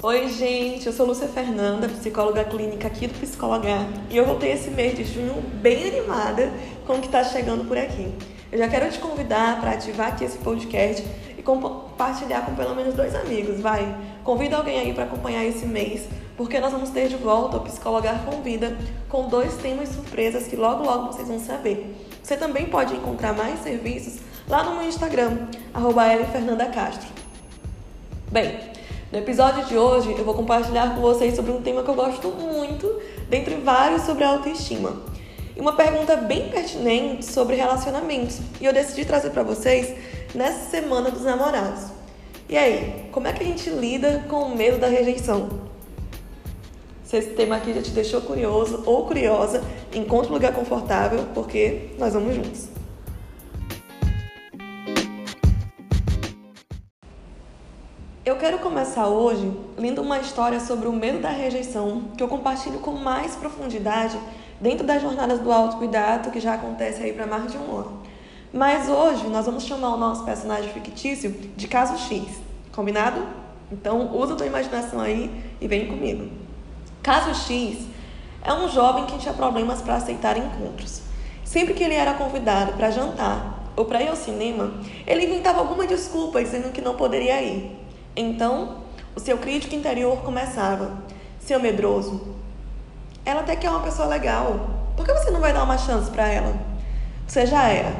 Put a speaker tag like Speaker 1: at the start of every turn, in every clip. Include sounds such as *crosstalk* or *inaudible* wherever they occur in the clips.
Speaker 1: Oi, gente, eu sou Lúcia Fernanda, psicóloga clínica aqui do Psicologar, e eu voltei esse mês de junho bem animada com o que está chegando por aqui. Eu já quero te convidar para ativar aqui esse podcast e compartilhar com pelo menos dois amigos, vai. Convida alguém aí para acompanhar esse mês, porque nós vamos ter de volta o Psicologar Convida com dois temas surpresas que logo logo vocês vão saber. Você também pode encontrar mais serviços lá no meu Instagram, arroba. Bem, no episódio de hoje eu vou compartilhar com vocês sobre um tema que eu gosto muito, dentre vários sobre autoestima. E uma pergunta bem pertinente sobre relacionamentos. E eu decidi trazer para vocês nessa semana dos namorados. E aí, como é que a gente lida com o medo da rejeição? Se esse tema aqui já te deixou curioso ou curiosa, encontre um lugar confortável, porque nós vamos juntos. Hoje lendo uma história sobre o medo da rejeição que eu compartilho com mais profundidade dentro das jornadas do autocuidado que já acontece aí para mais de um ano. Mas hoje nós vamos chamar o nosso personagem fictício de caso X, combinado? Então usa a tua imaginação aí e vem comigo. Caso X é um jovem que tinha problemas para aceitar encontros. Sempre que ele era convidado para jantar ou para ir ao cinema, ele inventava alguma desculpa dizendo que não poderia ir. Então, o seu crítico interior começava: Seu medroso, ela até que é uma pessoa legal. Por que você não vai dar uma chance para ela? Você já era.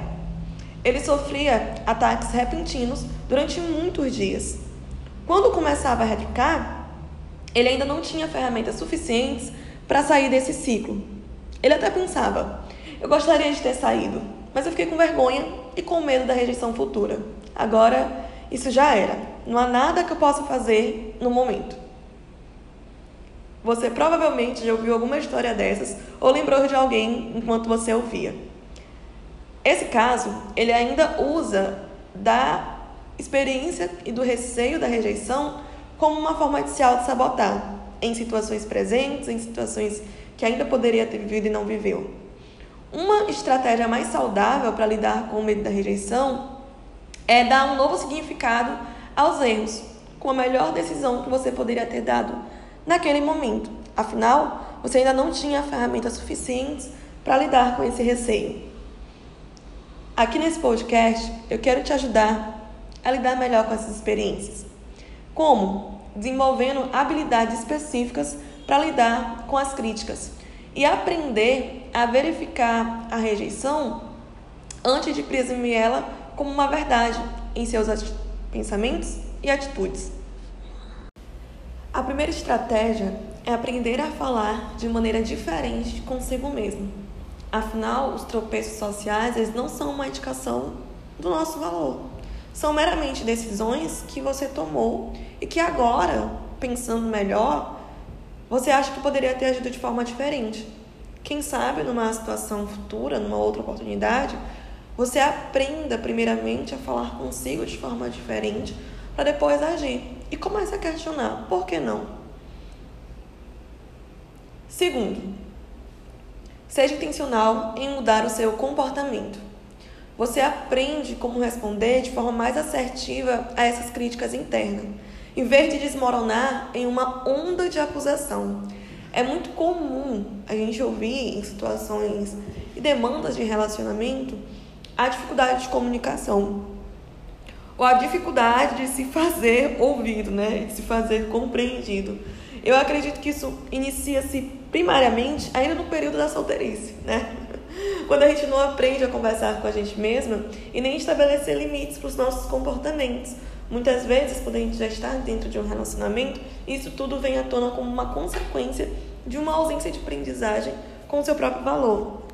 Speaker 1: Ele sofria ataques repentinos durante muitos dias. Quando começava a retrucar, ele ainda não tinha ferramentas suficientes para sair desse ciclo. Ele até pensava: eu gostaria de ter saído, mas eu fiquei com vergonha e com medo da rejeição futura. Agora, isso já era. Não há nada que eu possa fazer no momento. Você provavelmente já ouviu alguma história dessas ou lembrou de alguém enquanto você ouvia. Esse caso, ele ainda usa da experiência e do receio da rejeição como uma forma de se auto-sabotar em situações presentes, em situações que ainda poderia ter vivido e não viveu. Uma estratégia mais saudável para lidar com o medo da rejeição é dar um novo significado aos erros, com a melhor decisão que você poderia ter dado naquele momento. Afinal, você ainda não tinha ferramentas suficientes para lidar com esse receio. Aqui nesse podcast, eu quero te ajudar a lidar melhor com essas experiências. Como? Desenvolvendo habilidades específicas para lidar com as críticas e aprender a verificar a rejeição antes de presumir ela como uma verdade em seus pensamentos e atitudes. A primeira estratégia é aprender a falar de maneira diferente consigo mesmo. Afinal, os tropeços sociais eles não são uma indicação do nosso valor. São meramente decisões que você tomou e que agora, pensando melhor, você acha que poderia ter agido de forma diferente. Quem sabe numa situação futura, numa outra oportunidade, você aprenda primeiramente a falar consigo de forma diferente para depois agir e comece a questionar por que não. Segundo, seja intencional em mudar o seu comportamento. Você aprende como responder de forma mais assertiva a essas críticas internas, em vez de desmoronar em uma onda de acusação. É muito comum a gente ouvir em situações e demandas de relacionamento a dificuldade de comunicação ou a dificuldade de se fazer *laughs* ouvido, né, de se fazer compreendido. Eu acredito que isso inicia-se primariamente ainda no período da solteirice, né? *laughs* Quando a gente não aprende a conversar com a gente mesma e nem estabelecer limites para os nossos comportamentos. Muitas vezes, quando a gente já está dentro de um relacionamento, isso tudo vem à tona como uma consequência de uma ausência de aprendizagem com o seu próprio valor.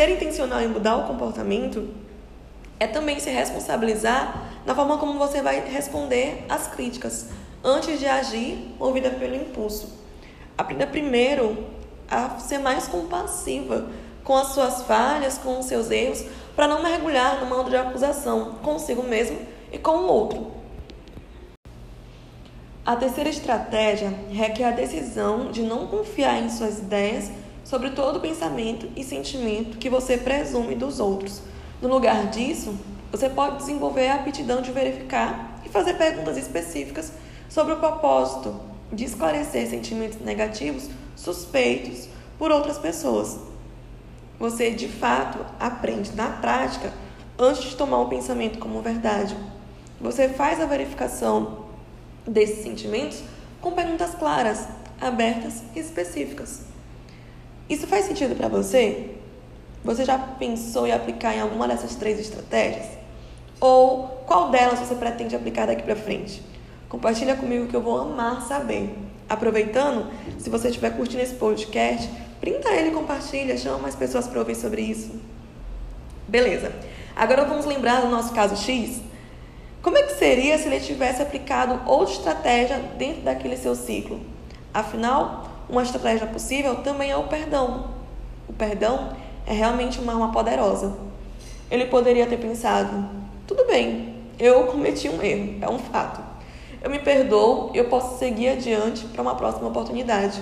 Speaker 1: Ser intencional em mudar o comportamento é também se responsabilizar na forma como você vai responder às críticas, antes de agir movida pelo impulso. Aprenda primeiro a ser mais compassiva com as suas falhas, com os seus erros, para não mergulhar no mando de acusação consigo mesmo e com o outro. A terceira estratégia requer a decisão de não confiar em suas ideias sobre todo o pensamento e sentimento que você presume dos outros. No lugar disso, você pode desenvolver a aptidão de verificar e fazer perguntas específicas sobre o propósito de esclarecer sentimentos negativos suspeitos por outras pessoas. Você de fato aprende na prática antes de tomar um pensamento como verdade. Você faz a verificação desses sentimentos com perguntas claras, abertas e específicas. Isso faz sentido para você? Você já pensou em aplicar em alguma dessas três estratégias? Ou qual delas você pretende aplicar daqui para frente? Compartilha comigo que eu vou amar saber. Aproveitando, se você estiver curtindo esse podcast, printa ele e compartilha, chama mais pessoas para ouvir sobre isso. Beleza. Agora vamos lembrar do nosso caso X. Como é que seria se ele tivesse aplicado outra estratégia dentro daquele seu ciclo? Afinal, uma estratégia possível também é o perdão. O perdão é realmente uma arma poderosa. Ele poderia ter pensado: tudo bem, eu cometi um erro, é um fato. Eu me perdoo e eu posso seguir adiante para uma próxima oportunidade.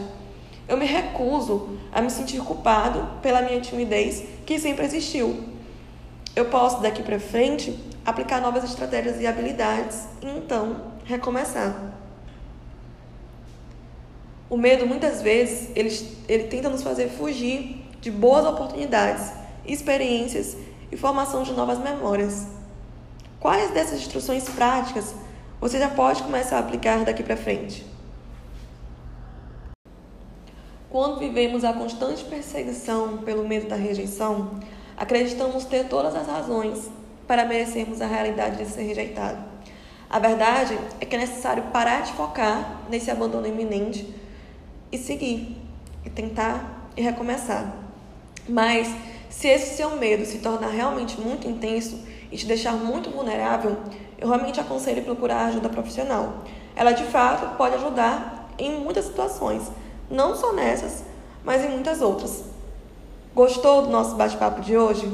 Speaker 1: Eu me recuso a me sentir culpado pela minha timidez que sempre existiu. Eu posso daqui para frente aplicar novas estratégias e habilidades e então recomeçar. O medo muitas vezes ele, ele tenta nos fazer fugir de boas oportunidades, experiências e formação de novas memórias. Quais dessas instruções práticas você já pode começar a aplicar daqui para frente. Quando vivemos a constante perseguição pelo medo da rejeição, acreditamos ter todas as razões para merecermos a realidade de ser rejeitado. A verdade é que é necessário parar de focar nesse abandono iminente e seguir, e tentar e recomeçar. Mas se esse seu medo se tornar realmente muito intenso e te deixar muito vulnerável, eu realmente aconselho procurar ajuda profissional. Ela de fato pode ajudar em muitas situações, não só nessas, mas em muitas outras. Gostou do nosso bate-papo de hoje?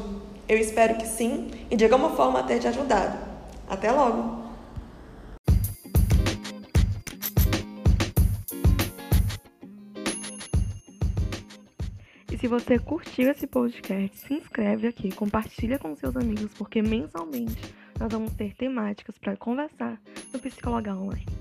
Speaker 1: Eu espero que sim e de alguma forma ter te ajudado. Até logo! E se você curtiu esse podcast, se inscreve aqui, compartilha com seus amigos, porque mensalmente nós vamos ter temáticas para conversar no Psicologar Online.